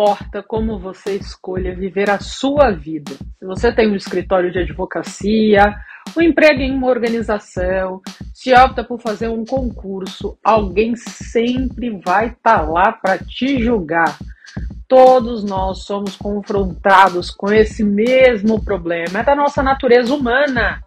importa como você escolha viver a sua vida. Se você tem um escritório de advocacia, um emprego em uma organização, se opta por fazer um concurso, alguém sempre vai estar tá lá para te julgar. Todos nós somos confrontados com esse mesmo problema. É da nossa natureza humana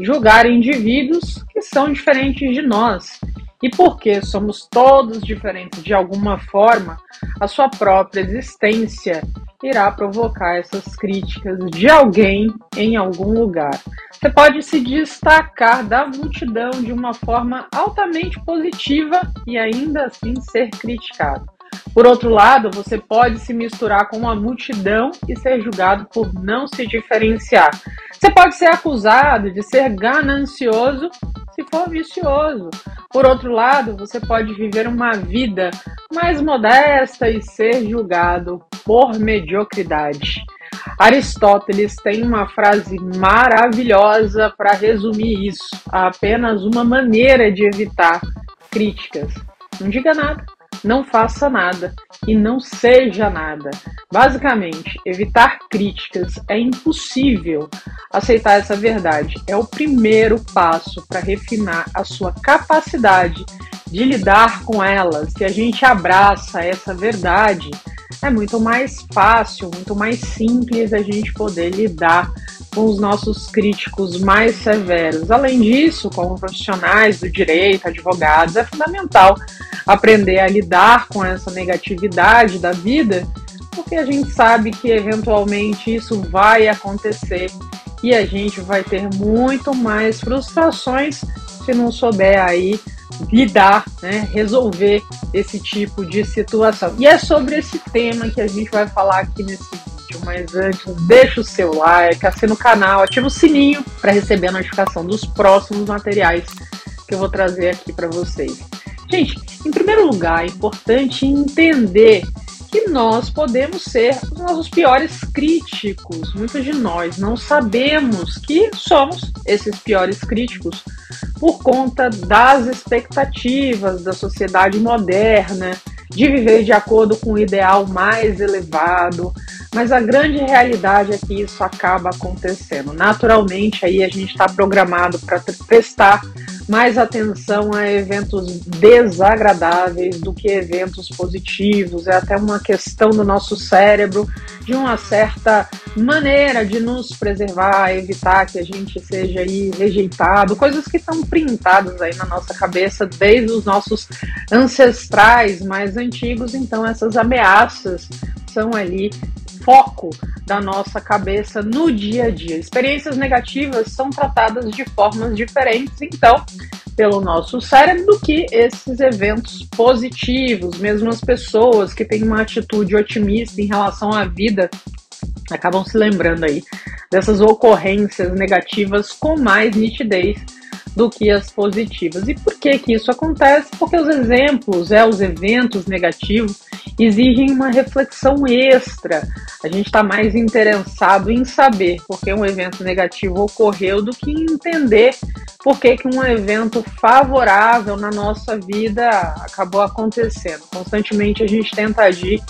julgar indivíduos que são diferentes de nós. E porque somos todos diferentes de alguma forma, a sua própria existência irá provocar essas críticas de alguém em algum lugar. Você pode se destacar da multidão de uma forma altamente positiva e ainda assim ser criticado. Por outro lado, você pode se misturar com uma multidão e ser julgado por não se diferenciar. Você pode ser acusado de ser ganancioso se for vicioso. Por outro lado, você pode viver uma vida mais modesta e ser julgado por mediocridade. Aristóteles tem uma frase maravilhosa para resumir isso. Há apenas uma maneira de evitar críticas. Não diga nada não faça nada e não seja nada. Basicamente, evitar críticas é impossível. Aceitar essa verdade é o primeiro passo para refinar a sua capacidade de lidar com elas. Se a gente abraça essa verdade, é muito mais fácil, muito mais simples a gente poder lidar com os nossos críticos mais severos. Além disso, como profissionais do direito, advogados, é fundamental aprender a lidar com essa negatividade da vida, porque a gente sabe que eventualmente isso vai acontecer e a gente vai ter muito mais frustrações se não souber aí lidar, né, resolver esse tipo de situação. E é sobre esse tema que a gente vai falar aqui nesse mas antes deixa o seu like, assina o canal, ativa o sininho para receber a notificação dos próximos materiais que eu vou trazer aqui para vocês. Gente, em primeiro lugar, é importante entender que nós podemos ser os nossos piores críticos. Muitos de nós não sabemos que somos esses piores críticos por conta das expectativas da sociedade moderna, de viver de acordo com o ideal mais elevado, mas a grande realidade é que isso acaba acontecendo. Naturalmente, aí a gente está programado para prestar mais atenção a eventos desagradáveis do que eventos positivos. É até uma questão do nosso cérebro de uma certa maneira de nos preservar, evitar que a gente seja aí rejeitado, coisas que estão printadas aí na nossa cabeça desde os nossos ancestrais mais antigos. Então essas ameaças são ali foco da nossa cabeça no dia a dia. Experiências negativas são tratadas de formas diferentes, então, pelo nosso cérebro, do que esses eventos positivos. Mesmo as pessoas que têm uma atitude otimista em relação à vida acabam se lembrando aí dessas ocorrências negativas com mais nitidez do que as positivas. E por que que isso acontece? Porque os exemplos, é, os eventos negativos exigem uma reflexão extra. A gente está mais interessado em saber por que um evento negativo ocorreu do que entender por que, que um evento favorável na nossa vida acabou acontecendo. Constantemente a gente tenta agir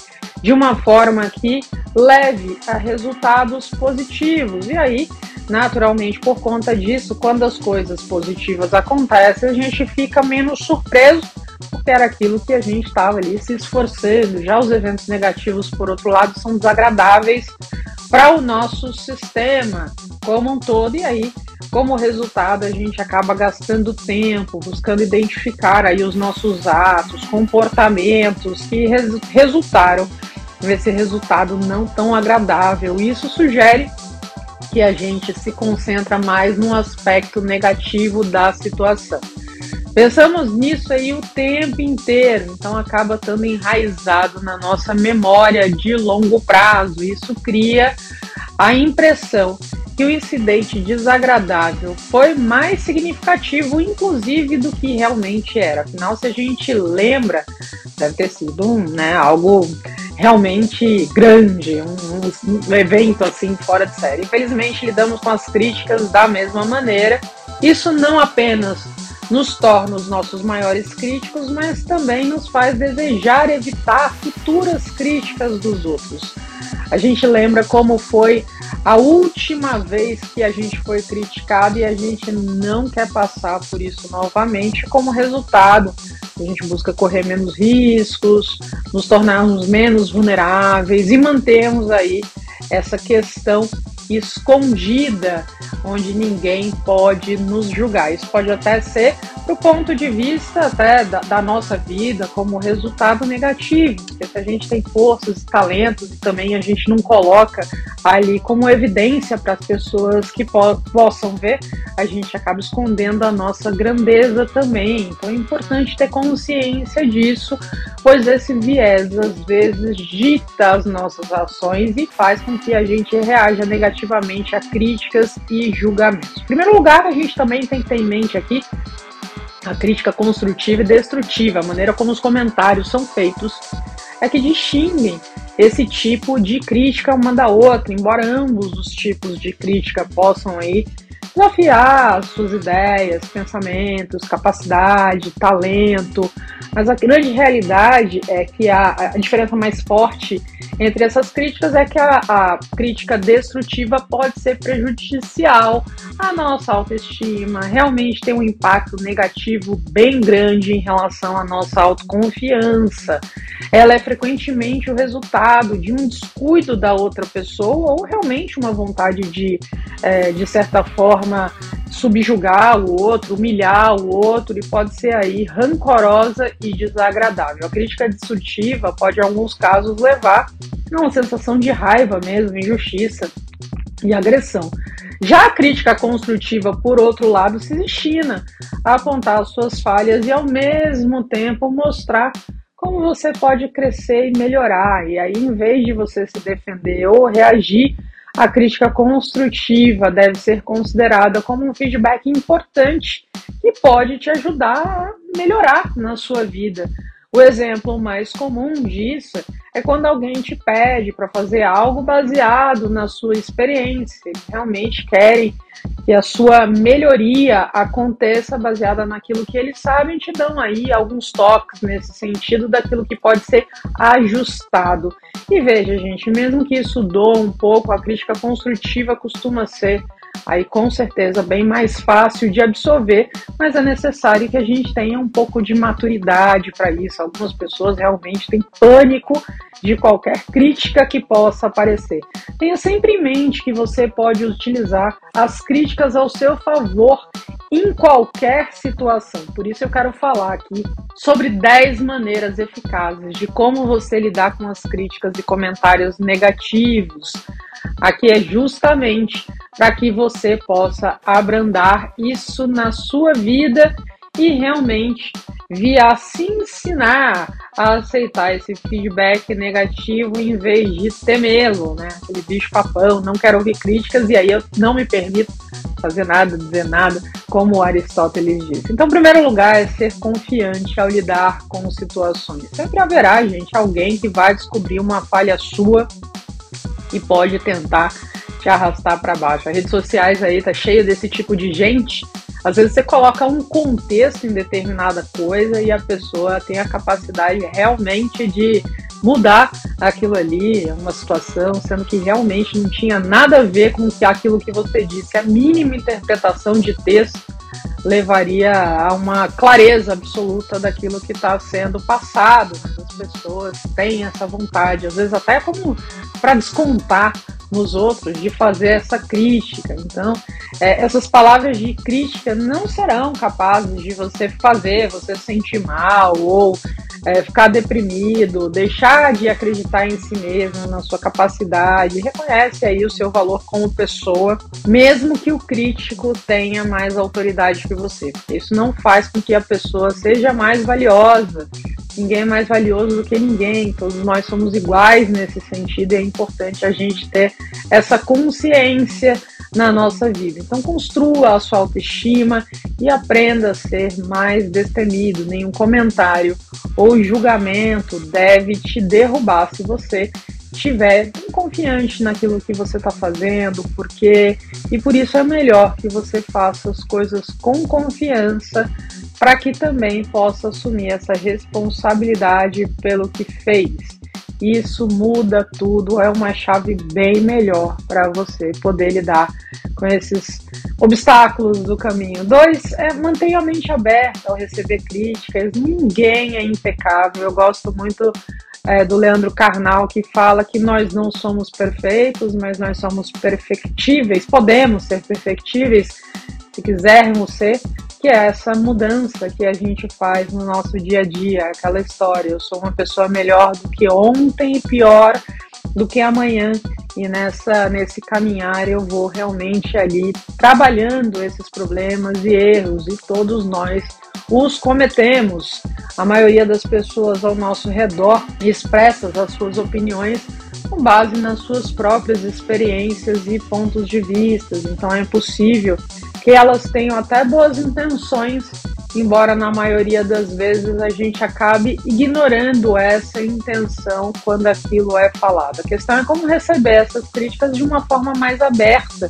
de uma forma que leve a resultados positivos. E aí Naturalmente, por conta disso, quando as coisas positivas acontecem, a gente fica menos surpreso, porque era aquilo que a gente estava ali se esforçando. Já os eventos negativos, por outro lado, são desagradáveis para o nosso sistema como um todo, e aí, como resultado, a gente acaba gastando tempo buscando identificar aí os nossos atos, comportamentos que res resultaram nesse resultado não tão agradável. Isso sugere que a gente se concentra mais no aspecto negativo da situação. Pensamos nisso aí o tempo inteiro, então acaba estando enraizado na nossa memória de longo prazo. Isso cria a impressão que o incidente desagradável foi mais significativo, inclusive, do que realmente era. Afinal, se a gente lembra, deve ter sido um, né, algo realmente grande, um, um, evento assim fora de série. Infelizmente lidamos com as críticas da mesma maneira. Isso não apenas nos torna os nossos maiores críticos, mas também nos faz desejar evitar futuras críticas dos outros. A gente lembra como foi a última vez que a gente foi criticado e a gente não quer passar por isso novamente. Como resultado, a gente busca correr menos riscos, nos tornarmos menos vulneráveis e mantermos aí essa questão escondida, onde ninguém pode nos julgar. Isso pode até ser do ponto de vista até da, da, nossa vida como resultado negativo, porque se a gente tem forças, talentos e também a gente não coloca ali como evidência para as pessoas que po possam ver, a gente acaba escondendo a nossa grandeza também. Então é importante ter consciência disso, pois esse viés às vezes dita as nossas ações e faz com que a gente reaja negativamente a críticas e julgamentos. Em primeiro lugar, a gente também tem que ter em mente aqui a crítica construtiva e destrutiva, a maneira como os comentários são feitos, é que distinguem esse tipo de crítica uma da outra, embora ambos os tipos de crítica possam aí desafiar suas ideias, pensamentos, capacidade, talento, mas a grande realidade é que a, a diferença mais forte entre essas críticas é que a, a, crítica destrutiva pode ser prejudicial à nossa autoestima, realmente tem um impacto negativo bem grande em relação à nossa autoconfiança. Ela é frequentemente o resultado de um descuido da outra pessoa ou realmente uma vontade de, é, de certa forma, subjugar o outro, humilhar o outro e pode ser aí rancorosa e desagradável. A crítica destrutiva pode, em alguns casos, levar a uma sensação de raiva mesmo, injustiça e agressão. Já a crítica construtiva, por outro lado, se destina a apontar as suas falhas e, ao mesmo tempo, mostrar como você pode crescer e melhorar. E aí, em vez de você se defender ou reagir, a crítica construtiva deve ser considerada como um feedback importante que pode te ajudar a melhorar na sua vida. O exemplo mais comum disso é quando alguém te pede para fazer algo baseado na sua experiência. Eles realmente querem que a sua melhoria aconteça baseada naquilo que eles sabem, te dão aí alguns toques nesse sentido daquilo que pode ser ajustado. E veja, gente, mesmo que isso doa um pouco, a crítica construtiva costuma ser aí com certeza bem mais fácil de absorver, mas é necessário que a gente tenha um pouco de maturidade para isso. Algumas pessoas realmente têm pânico de qualquer crítica que possa aparecer. Tenha sempre em mente que você pode utilizar as críticas ao seu favor em qualquer situação. Por isso eu quero falar aqui sobre 10 maneiras eficazes de como você lidar com as críticas e comentários negativos. Aqui é justamente para que você possa abrandar isso na sua vida e realmente via se ensinar a aceitar esse feedback negativo em vez de temê-lo, né? Aquele bicho papão, não quero ouvir críticas e aí eu não me permito fazer nada, dizer nada, como Aristóteles disse. Então, primeiro lugar, é ser confiante ao lidar com situações. Sempre haverá, gente, alguém que vai descobrir uma falha sua e pode tentar te arrastar para baixo. As redes sociais aí tá cheia desse tipo de gente às vezes você coloca um contexto em determinada coisa e a pessoa tem a capacidade realmente de mudar aquilo ali, uma situação, sendo que realmente não tinha nada a ver com aquilo que você disse. A mínima interpretação de texto levaria a uma clareza absoluta daquilo que está sendo passado. As pessoas têm essa vontade, às vezes até como para descontar nos outros, de fazer essa crítica. Então, é, essas palavras de crítica não serão capazes de você fazer você se sentir mal ou é, ficar deprimido, deixar de acreditar em si mesmo, na sua capacidade. Reconhece aí o seu valor como pessoa, mesmo que o crítico tenha mais autoridade que você. Isso não faz com que a pessoa seja mais valiosa. Ninguém é mais valioso do que ninguém, todos nós somos iguais nesse sentido e é importante a gente ter essa consciência na nossa vida. Então, construa a sua autoestima e aprenda a ser mais destemido. Nenhum comentário ou julgamento deve te derrubar se você estiver confiante naquilo que você está fazendo, porque e por isso é melhor que você faça as coisas com confiança para que também possa assumir essa responsabilidade pelo que fez. Isso muda tudo, é uma chave bem melhor para você poder lidar com esses obstáculos do caminho. Dois, é mantenha a mente aberta ao receber críticas. Ninguém é impecável. Eu gosto muito é, do Leandro Carnal que fala que nós não somos perfeitos, mas nós somos perfectíveis. Podemos ser perfectíveis se quisermos ser, que é essa mudança que a gente faz no nosso dia a dia, aquela história. Eu sou uma pessoa melhor do que ontem e pior do que amanhã. E nessa nesse caminhar eu vou realmente ali trabalhando esses problemas e erros e todos nós os cometemos. A maioria das pessoas ao nosso redor expressa as suas opiniões com base nas suas próprias experiências e pontos de vista. Então é possível que elas tenham até boas intenções, embora na maioria das vezes a gente acabe ignorando essa intenção quando aquilo é falado. A questão é como receber essas críticas de uma forma mais aberta.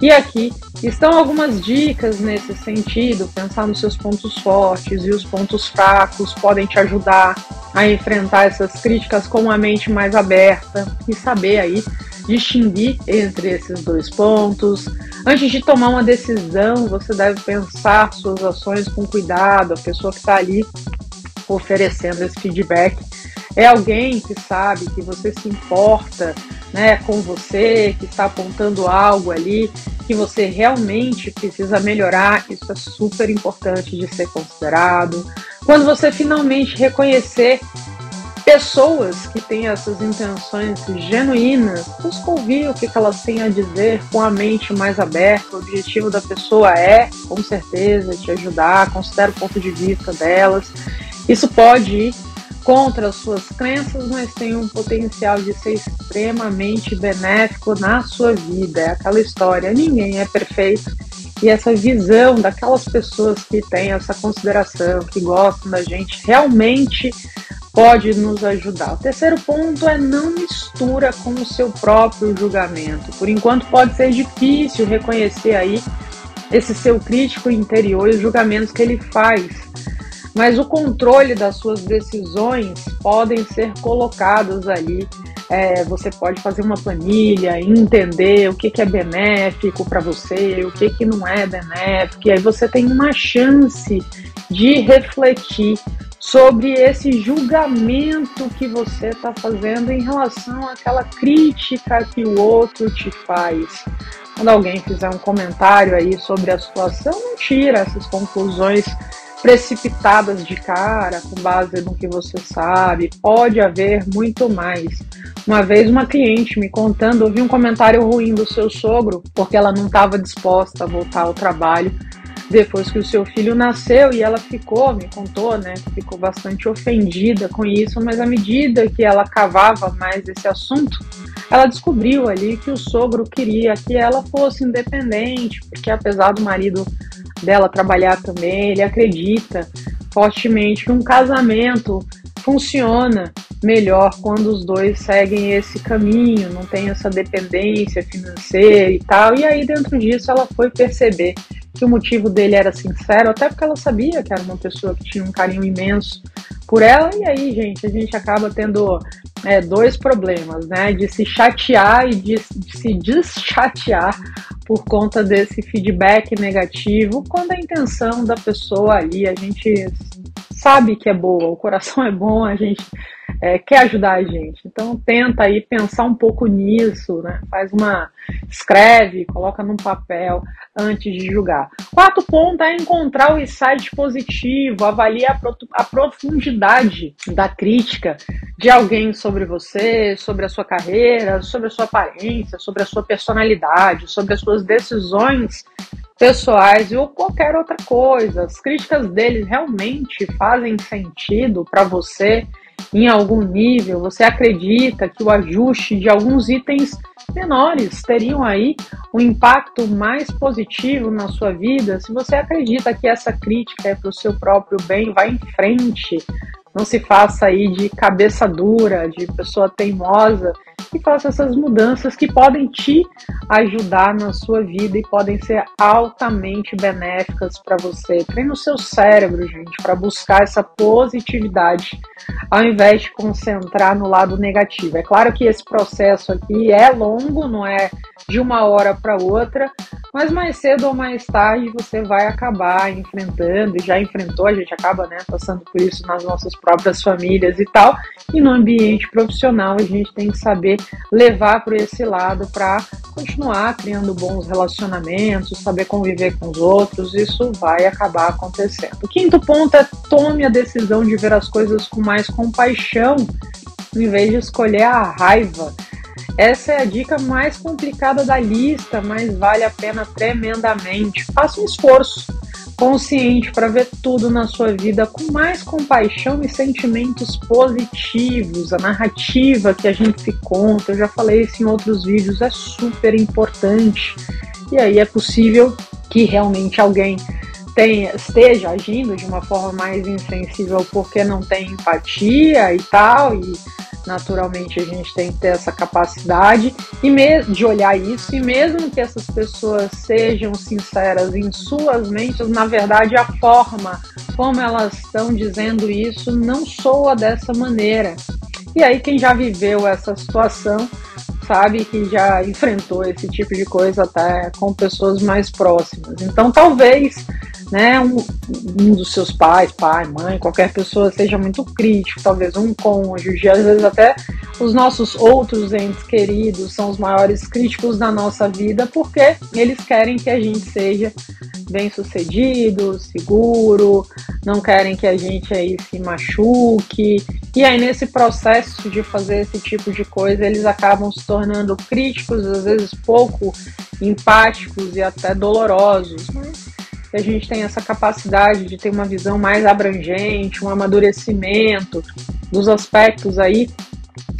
E aqui estão algumas dicas nesse sentido. Pensar nos seus pontos fortes e os pontos fracos podem te ajudar a enfrentar essas críticas com uma mente mais aberta e saber aí distinguir entre esses dois pontos. Antes de tomar uma decisão, você deve pensar suas ações com cuidado. A pessoa que está ali oferecendo esse feedback é alguém que sabe que você se importa né, com você, que está apontando algo ali que você realmente precisa melhorar. Isso é super importante de ser considerado. Quando você finalmente reconhecer pessoas que têm essas intenções genuínas, busca ouvir o que elas têm a dizer com a mente mais aberta. O objetivo da pessoa é, com certeza, te ajudar, considera o ponto de vista delas. Isso pode ir contra as suas crenças, mas tem um potencial de ser extremamente benéfico na sua vida. É aquela história: ninguém é perfeito. E essa visão daquelas pessoas que têm essa consideração, que gostam da gente, realmente pode nos ajudar. O terceiro ponto é não mistura com o seu próprio julgamento. Por enquanto pode ser difícil reconhecer aí esse seu crítico interior e os julgamentos que ele faz. Mas o controle das suas decisões podem ser colocados ali. É, você pode fazer uma planilha, entender o que, que é benéfico para você, o que, que não é benéfico, e aí você tem uma chance de refletir sobre esse julgamento que você está fazendo em relação àquela crítica que o outro te faz. Quando alguém fizer um comentário aí sobre a situação, não tira essas conclusões precipitadas de cara, com base no que você sabe. Pode haver muito mais. Uma vez uma cliente me contando, ouvi um comentário ruim do seu sogro, porque ela não estava disposta a voltar ao trabalho depois que o seu filho nasceu e ela ficou, me contou, né, ficou bastante ofendida com isso, mas à medida que ela cavava mais esse assunto, ela descobriu ali que o sogro queria que ela fosse independente, porque apesar do marido dela trabalhar também, ele acredita fortemente que um casamento funciona melhor quando os dois seguem esse caminho, não tem essa dependência financeira e tal. E aí, dentro disso, ela foi perceber que o motivo dele era sincero, até porque ela sabia que era uma pessoa que tinha um carinho imenso por ela. E aí, gente, a gente acaba tendo é, dois problemas, né? De se chatear e de, de se deschatear por conta desse feedback negativo, quando a intenção da pessoa ali, a gente sabe que é boa, o coração é bom, a gente é, quer ajudar a gente. Então tenta aí pensar um pouco nisso, né? Faz uma. escreve, coloca num papel antes de julgar. Quarto ponto é encontrar o insight positivo, avaliar a profundidade da crítica de alguém sobre você, sobre a sua carreira, sobre a sua aparência, sobre a sua personalidade, sobre as suas decisões pessoais ou qualquer outra coisa. As críticas deles realmente fazem sentido para você em algum nível? Você acredita que o ajuste de alguns itens menores teriam aí um impacto mais positivo na sua vida? Se você acredita que essa crítica é para o seu próprio bem, vá em frente. não se faça aí de cabeça dura, de pessoa teimosa, e faça essas mudanças que podem te ajudar na sua vida e podem ser altamente benéficas para você. Treine o seu cérebro, gente, para buscar essa positividade, ao invés de concentrar no lado negativo. É claro que esse processo aqui é longo, não é de uma hora para outra, mas mais cedo ou mais tarde você vai acabar enfrentando, e já enfrentou, a gente acaba né, passando por isso nas nossas próprias famílias e tal, e no ambiente profissional a gente tem que saber levar para esse lado para continuar criando bons relacionamentos, saber conviver com os outros, isso vai acabar acontecendo. O quinto ponto é tome a decisão de ver as coisas com mais compaixão, em vez de escolher a raiva. Essa é a dica mais complicada da lista, mas vale a pena tremendamente. Faça um esforço consciente para ver tudo na sua vida com mais compaixão e sentimentos positivos. A narrativa que a gente se conta, eu já falei isso em outros vídeos, é super importante. E aí é possível que realmente alguém tenha, esteja agindo de uma forma mais insensível porque não tem empatia e tal, e naturalmente a gente tem que ter essa capacidade e de olhar isso, e mesmo que essas pessoas sejam sinceras em suas mentes, na verdade a forma como elas estão dizendo isso não soa dessa maneira. E aí quem já viveu essa situação sabe que já enfrentou esse tipo de coisa até com pessoas mais próximas. Então talvez né, um, um, dos seus pais, pai, mãe, qualquer pessoa seja muito crítico, talvez um cônjuge, às vezes até os nossos outros entes queridos são os maiores críticos da nossa vida porque eles querem que a gente seja bem sucedido, seguro, não querem que a gente aí se machuque. E aí nesse processo de fazer esse tipo de coisa, eles acabam se tornando críticos, às vezes pouco empáticos e até dolorosos. Mas que a gente tem essa capacidade de ter uma visão mais abrangente, um amadurecimento dos aspectos aí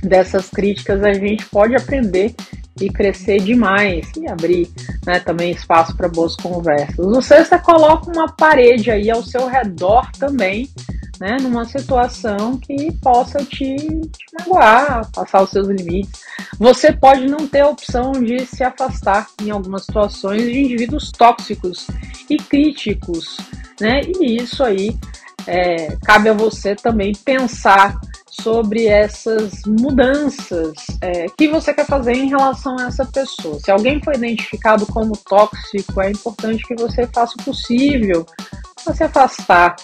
dessas críticas, a gente pode aprender e crescer demais e abrir né, também espaço para boas conversas. O sexto é coloca uma parede aí ao seu redor também, né, numa situação que possa te, te magoar, passar os seus limites. Você pode não ter a opção de se afastar em algumas situações de indivíduos tóxicos e críticos, né? E isso aí é, cabe a você também pensar sobre essas mudanças é, que você quer fazer em relação a essa pessoa. Se alguém foi identificado como tóxico, é importante que você faça o possível para se afastar.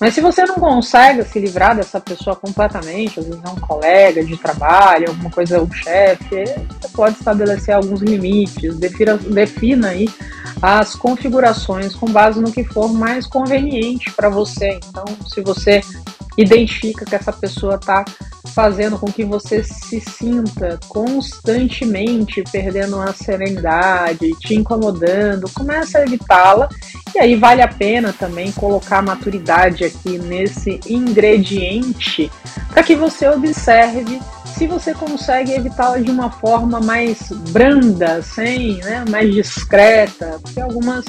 Mas se você não consegue se livrar dessa pessoa completamente, às vezes é um colega de trabalho, alguma coisa, um chefe, você pode estabelecer alguns limites, defina, defina aí as configurações com base no que for mais conveniente para você. Então, se você identifica que essa pessoa está fazendo com que você se sinta constantemente perdendo a serenidade, te incomodando, começa a evitá-la. E aí vale a pena também colocar maturidade aqui nesse ingrediente para que você observe se você consegue evitá-la de uma forma mais branda, sem, né, mais discreta, porque algumas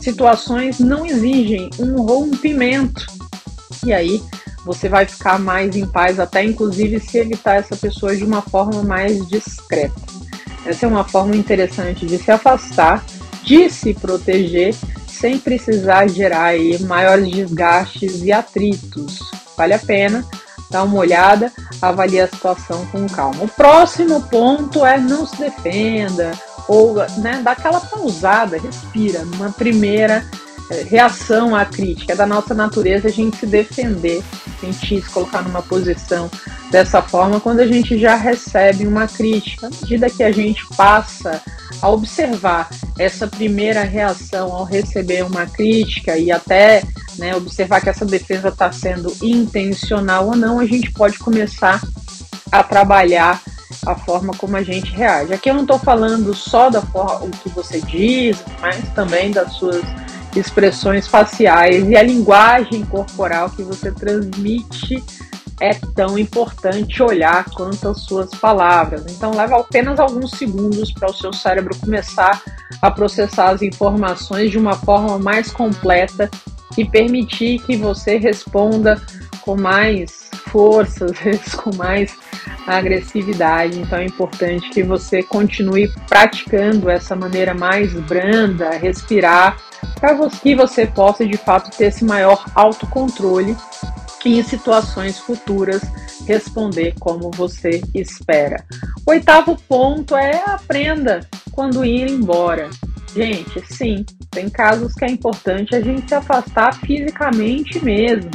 situações não exigem um rompimento. E aí você vai ficar mais em paz, até inclusive se evitar essa pessoa de uma forma mais discreta. Essa é uma forma interessante de se afastar, de se proteger, sem precisar gerar aí maiores desgastes e atritos. Vale a pena dar uma olhada, avalie a situação com calma. O próximo ponto é não se defenda, ou né, dá aquela pausada, respira, numa primeira reação à crítica. É da nossa natureza a gente se defender, sentir, se colocar numa posição dessa forma quando a gente já recebe uma crítica. À medida que a gente passa a observar essa primeira reação ao receber uma crítica e até né, observar que essa defesa está sendo intencional ou não, a gente pode começar a trabalhar a forma como a gente reage. Aqui eu não estou falando só da forma o que você diz, mas também das suas expressões faciais e a linguagem corporal que você transmite é tão importante olhar quanto as suas palavras. Então, leva apenas alguns segundos para o seu cérebro começar a processar as informações de uma forma mais completa e permitir que você responda com mais força, às vezes com mais agressividade. Então é importante que você continue praticando essa maneira mais branda, respirar, para que você possa de fato ter esse maior autocontrole e em situações futuras responder como você espera. O oitavo ponto é aprenda quando ir embora. Gente, sim, tem casos que é importante a gente se afastar fisicamente mesmo.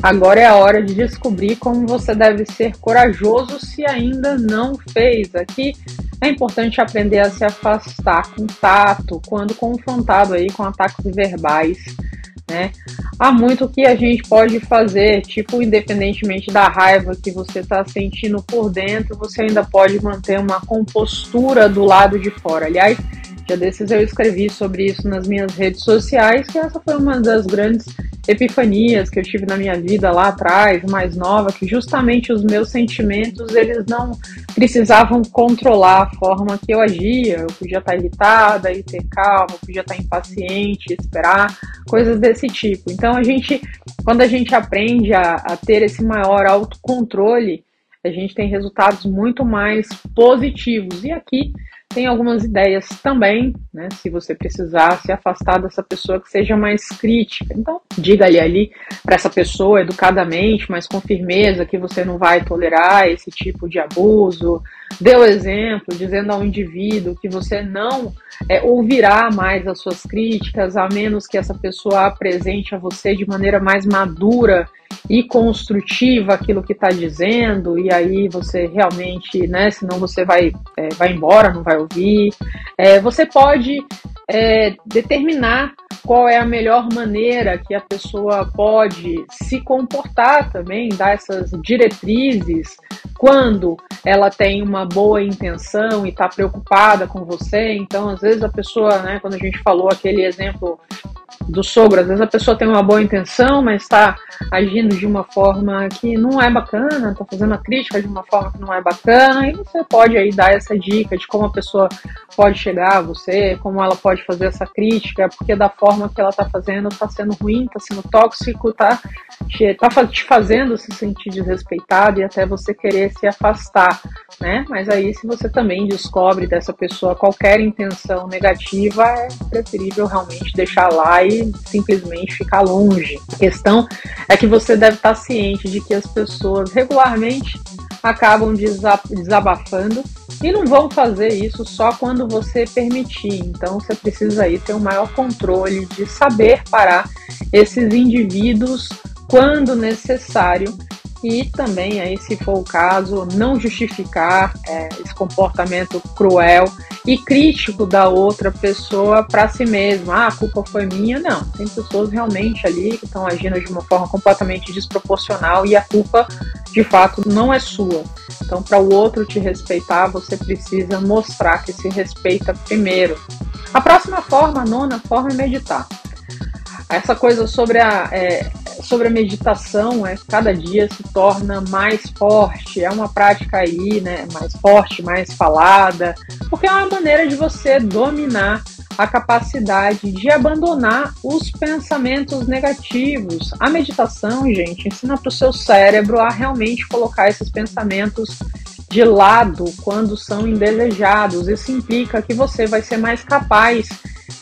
Agora é a hora de descobrir como você deve ser corajoso se ainda não fez. Aqui é importante aprender a se afastar com tato quando confrontado aí com ataques verbais né? Há muito que a gente pode fazer, tipo, independentemente da raiva que você está sentindo por dentro, você ainda pode manter uma compostura do lado de fora. Aliás, dia desses eu escrevi sobre isso nas minhas redes sociais, que essa foi uma das grandes epifanias que eu tive na minha vida lá atrás, mais nova, que justamente os meus sentimentos, eles não precisavam controlar a forma que eu agia. Eu podia estar irritada e ter calma, eu podia estar impaciente, esperar, coisas desse tipo. Então a gente, quando a gente aprende a, a ter esse maior autocontrole, a gente tem resultados muito mais positivos. E aqui tem algumas ideias também, né? Se você precisar se afastar dessa pessoa que seja mais crítica. Então, diga-lhe ali para essa pessoa educadamente, mas com firmeza, que você não vai tolerar esse tipo de abuso. Dê o exemplo, dizendo ao indivíduo que você não é, ouvirá mais as suas críticas, a menos que essa pessoa apresente a você de maneira mais madura e construtiva aquilo que está dizendo, e aí você realmente, né, senão você vai, é, vai embora, não vai ouvir. É, você pode é, determinar qual é a melhor maneira que a pessoa pode se comportar também, dar essas diretrizes quando ela tem uma boa intenção e está preocupada com você. Então, às vezes a pessoa, né, quando a gente falou aquele exemplo do sogro. Às vezes a pessoa tem uma boa intenção, mas está agindo de uma forma que não é bacana, está fazendo a crítica de uma forma que não é bacana, e você pode aí dar essa dica de como a pessoa pode chegar a você, como ela pode fazer essa crítica, porque da forma que ela está fazendo está sendo ruim, está sendo tóxico, está te, tá te fazendo se sentir desrespeitado e até você querer se afastar, né? Mas aí se você também descobre dessa pessoa qualquer intenção negativa, é preferível realmente deixar lá e simplesmente ficar longe. A questão é que você deve estar ciente de que as pessoas regularmente acabam desabafando e não vão fazer isso só quando você permitir. Então você precisa aí ter um maior controle de saber parar esses indivíduos quando necessário e também aí se for o caso não justificar é, esse comportamento cruel e crítico da outra pessoa para si mesma. Ah, a culpa foi minha. Não, tem pessoas realmente ali que estão agindo de uma forma completamente desproporcional e a culpa de fato não é sua. Então, para o outro te respeitar, você precisa mostrar que se respeita primeiro. A próxima forma, a nona forma é meditar. Essa coisa sobre a, é, sobre a meditação, é, cada dia se torna mais forte, é uma prática aí, né, mais forte, mais falada, porque é uma maneira de você dominar a capacidade de abandonar os pensamentos negativos. A meditação, gente, ensina para o seu cérebro a realmente colocar esses pensamentos de lado quando são indesejados. Isso implica que você vai ser mais capaz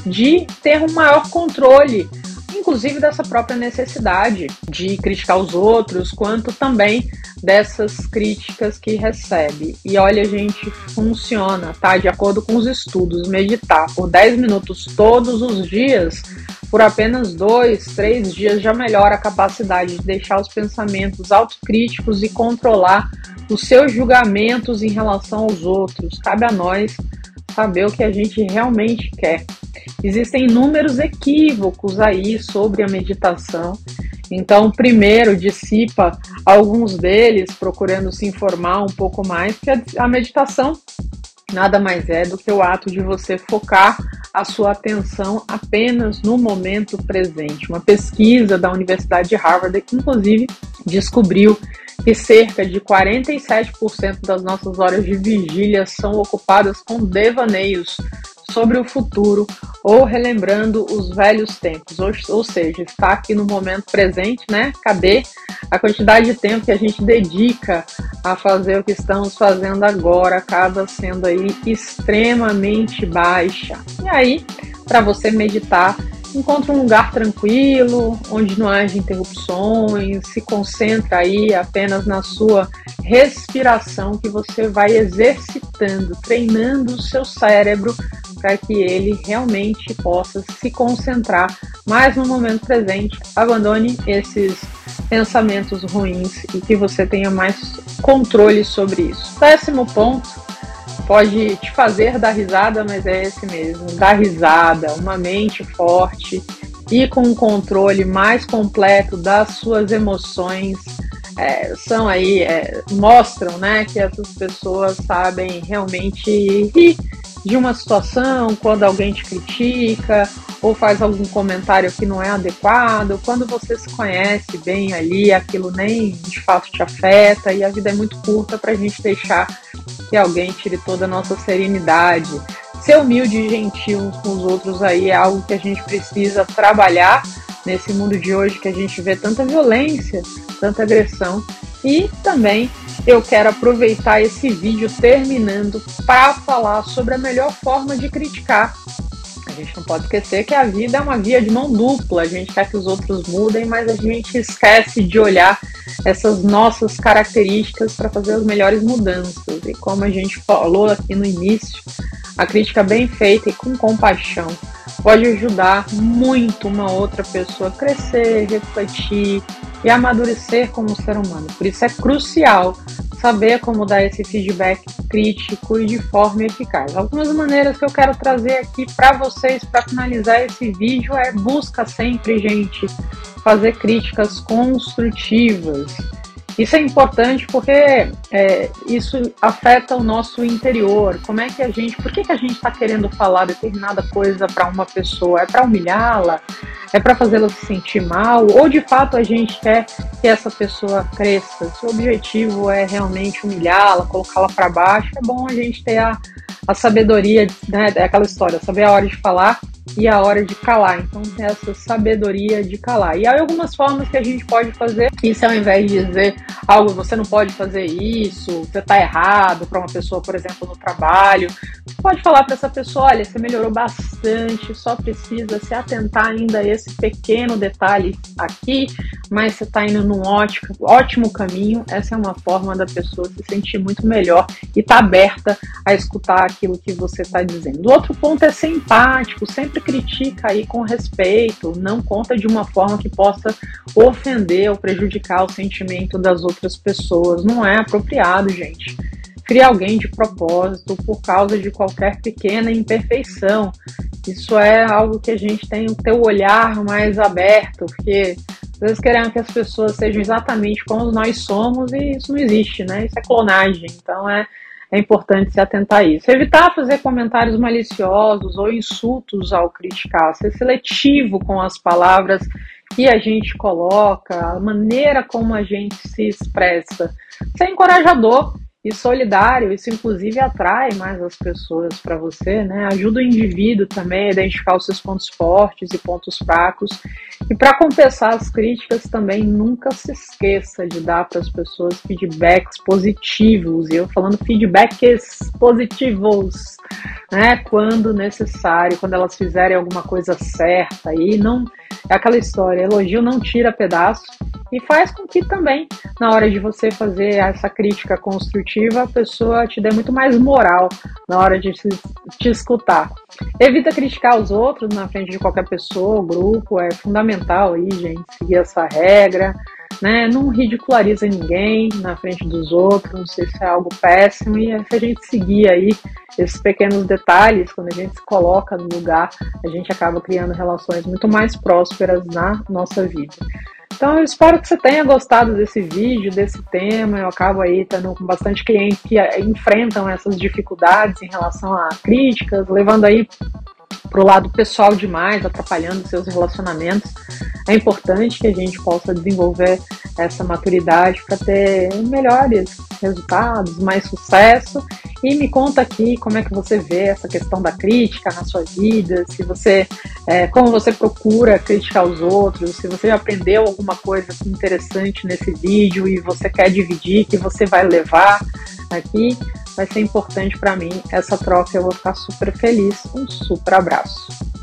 de ter um maior controle inclusive dessa própria necessidade de criticar os outros, quanto também dessas críticas que recebe. E olha, gente, funciona, tá? De acordo com os estudos, meditar por 10 minutos todos os dias, por apenas dois, três dias, já melhora a capacidade de deixar os pensamentos autocríticos e controlar os seus julgamentos em relação aos outros. Cabe a nós saber o que a gente realmente quer. Existem inúmeros equívocos aí sobre a meditação. Então, primeiro, dissipa alguns deles, procurando se informar um pouco mais, porque a meditação nada mais é do que o ato de você focar a sua atenção apenas no momento presente. Uma pesquisa da Universidade de Harvard, inclusive, descobriu que cerca de 47% das nossas horas de vigília são ocupadas com devaneios sobre o futuro ou relembrando os velhos tempos, ou, ou seja, está aqui no momento presente, né? Cadê a quantidade de tempo que a gente dedica a fazer o que estamos fazendo agora, acaba sendo aí extremamente baixa. E aí, para você meditar encontra um lugar tranquilo, onde não haja interrupções, se concentra aí apenas na sua respiração que você vai exercitando, treinando o seu cérebro para que ele realmente possa se concentrar mais no momento presente. Abandone esses pensamentos ruins e que você tenha mais controle sobre isso. Décimo ponto, pode te fazer dar risada, mas é esse mesmo, dar risada, uma mente forte e com um controle mais completo das suas emoções. É, são aí, é, mostram né, que essas pessoas sabem realmente rir de uma situação, quando alguém te critica ou faz algum comentário que não é adequado, quando você se conhece bem ali, aquilo nem de fato te afeta e a vida é muito curta para a gente deixar que alguém tire toda a nossa serenidade. Ser humilde e gentil uns com os outros aí é algo que a gente precisa trabalhar nesse mundo de hoje que a gente vê tanta violência, tanta agressão. E também eu quero aproveitar esse vídeo terminando para falar sobre a melhor forma de criticar. Gente não pode esquecer que a vida é uma via de mão dupla. A gente quer que os outros mudem, mas a gente esquece de olhar essas nossas características para fazer as melhores mudanças. E como a gente falou aqui no início, a crítica bem feita e com compaixão pode ajudar muito uma outra pessoa a crescer, refletir e amadurecer como ser humano. Por isso é crucial saber como dar esse feedback crítico e de forma eficaz. Algumas maneiras que eu quero trazer aqui para vocês para finalizar esse vídeo é busca sempre, gente, fazer críticas construtivas. Isso é importante porque é, isso afeta o nosso interior. Como é que a gente, por que, que a gente está querendo falar determinada coisa para uma pessoa? É para humilhá-la? É para fazê-la se sentir mal? Ou de fato a gente quer que essa pessoa cresça? Se o objetivo é realmente humilhá-la, colocá-la para baixo, é bom a gente ter a, a sabedoria, né? É aquela história, saber a hora de falar e a hora de calar. Então, essa sabedoria de calar. E há algumas formas que a gente pode fazer isso ao invés de dizer algo, você não pode fazer isso, você está errado para uma pessoa, por exemplo, no trabalho. Você pode falar para essa pessoa: olha, você melhorou bastante, só precisa se atentar ainda a esse pequeno detalhe aqui, mas você está indo num ótimo, ótimo caminho. Essa é uma forma da pessoa se sentir muito melhor e tá aberta a escutar aquilo que você está dizendo. O outro ponto é ser empático, sempre critica aí com respeito, não conta de uma forma que possa ofender ou prejudicar o sentimento das outras pessoas. Não é apropriado, gente. Criar alguém de propósito por causa de qualquer pequena imperfeição. Isso é algo que a gente tem o olhar mais aberto, porque às vezes queremos que as pessoas sejam exatamente como nós somos e isso não existe, né? Isso é clonagem. Então é é importante se atentar a isso. Evitar fazer comentários maliciosos ou insultos ao criticar, ser seletivo com as palavras que a gente coloca, a maneira como a gente se expressa. Ser encorajador e solidário, isso inclusive atrai mais as pessoas para você, né? Ajuda o indivíduo também a identificar os seus pontos fortes e pontos fracos. E para compensar as críticas também, nunca se esqueça de dar para as pessoas feedbacks positivos. E eu falando feedbacks positivos, né? Quando necessário, quando elas fizerem alguma coisa certa e não é aquela história, elogio não tira pedaço e faz com que também, na hora de você fazer essa crítica construtiva, a pessoa te dê muito mais moral na hora de te escutar. Evita criticar os outros na frente de qualquer pessoa, grupo, é fundamental aí, gente, seguir essa regra. Né? Não ridiculariza ninguém na frente dos outros, isso é algo péssimo. E se a gente seguir aí esses pequenos detalhes, quando a gente se coloca no lugar, a gente acaba criando relações muito mais prósperas na nossa vida. Então eu espero que você tenha gostado desse vídeo, desse tema. Eu acabo aí tendo com bastante clientes que enfrentam essas dificuldades em relação a críticas, levando aí para o lado pessoal demais, atrapalhando seus relacionamentos. É importante que a gente possa desenvolver essa maturidade para ter melhores resultados, mais sucesso e me conta aqui como é que você vê essa questão da crítica na sua vida, se você, é, como você procura criticar os outros, se você aprendeu alguma coisa interessante nesse vídeo e você quer dividir, que você vai levar aqui, vai ser importante para mim essa troca. Eu vou ficar super feliz. Um super abraço.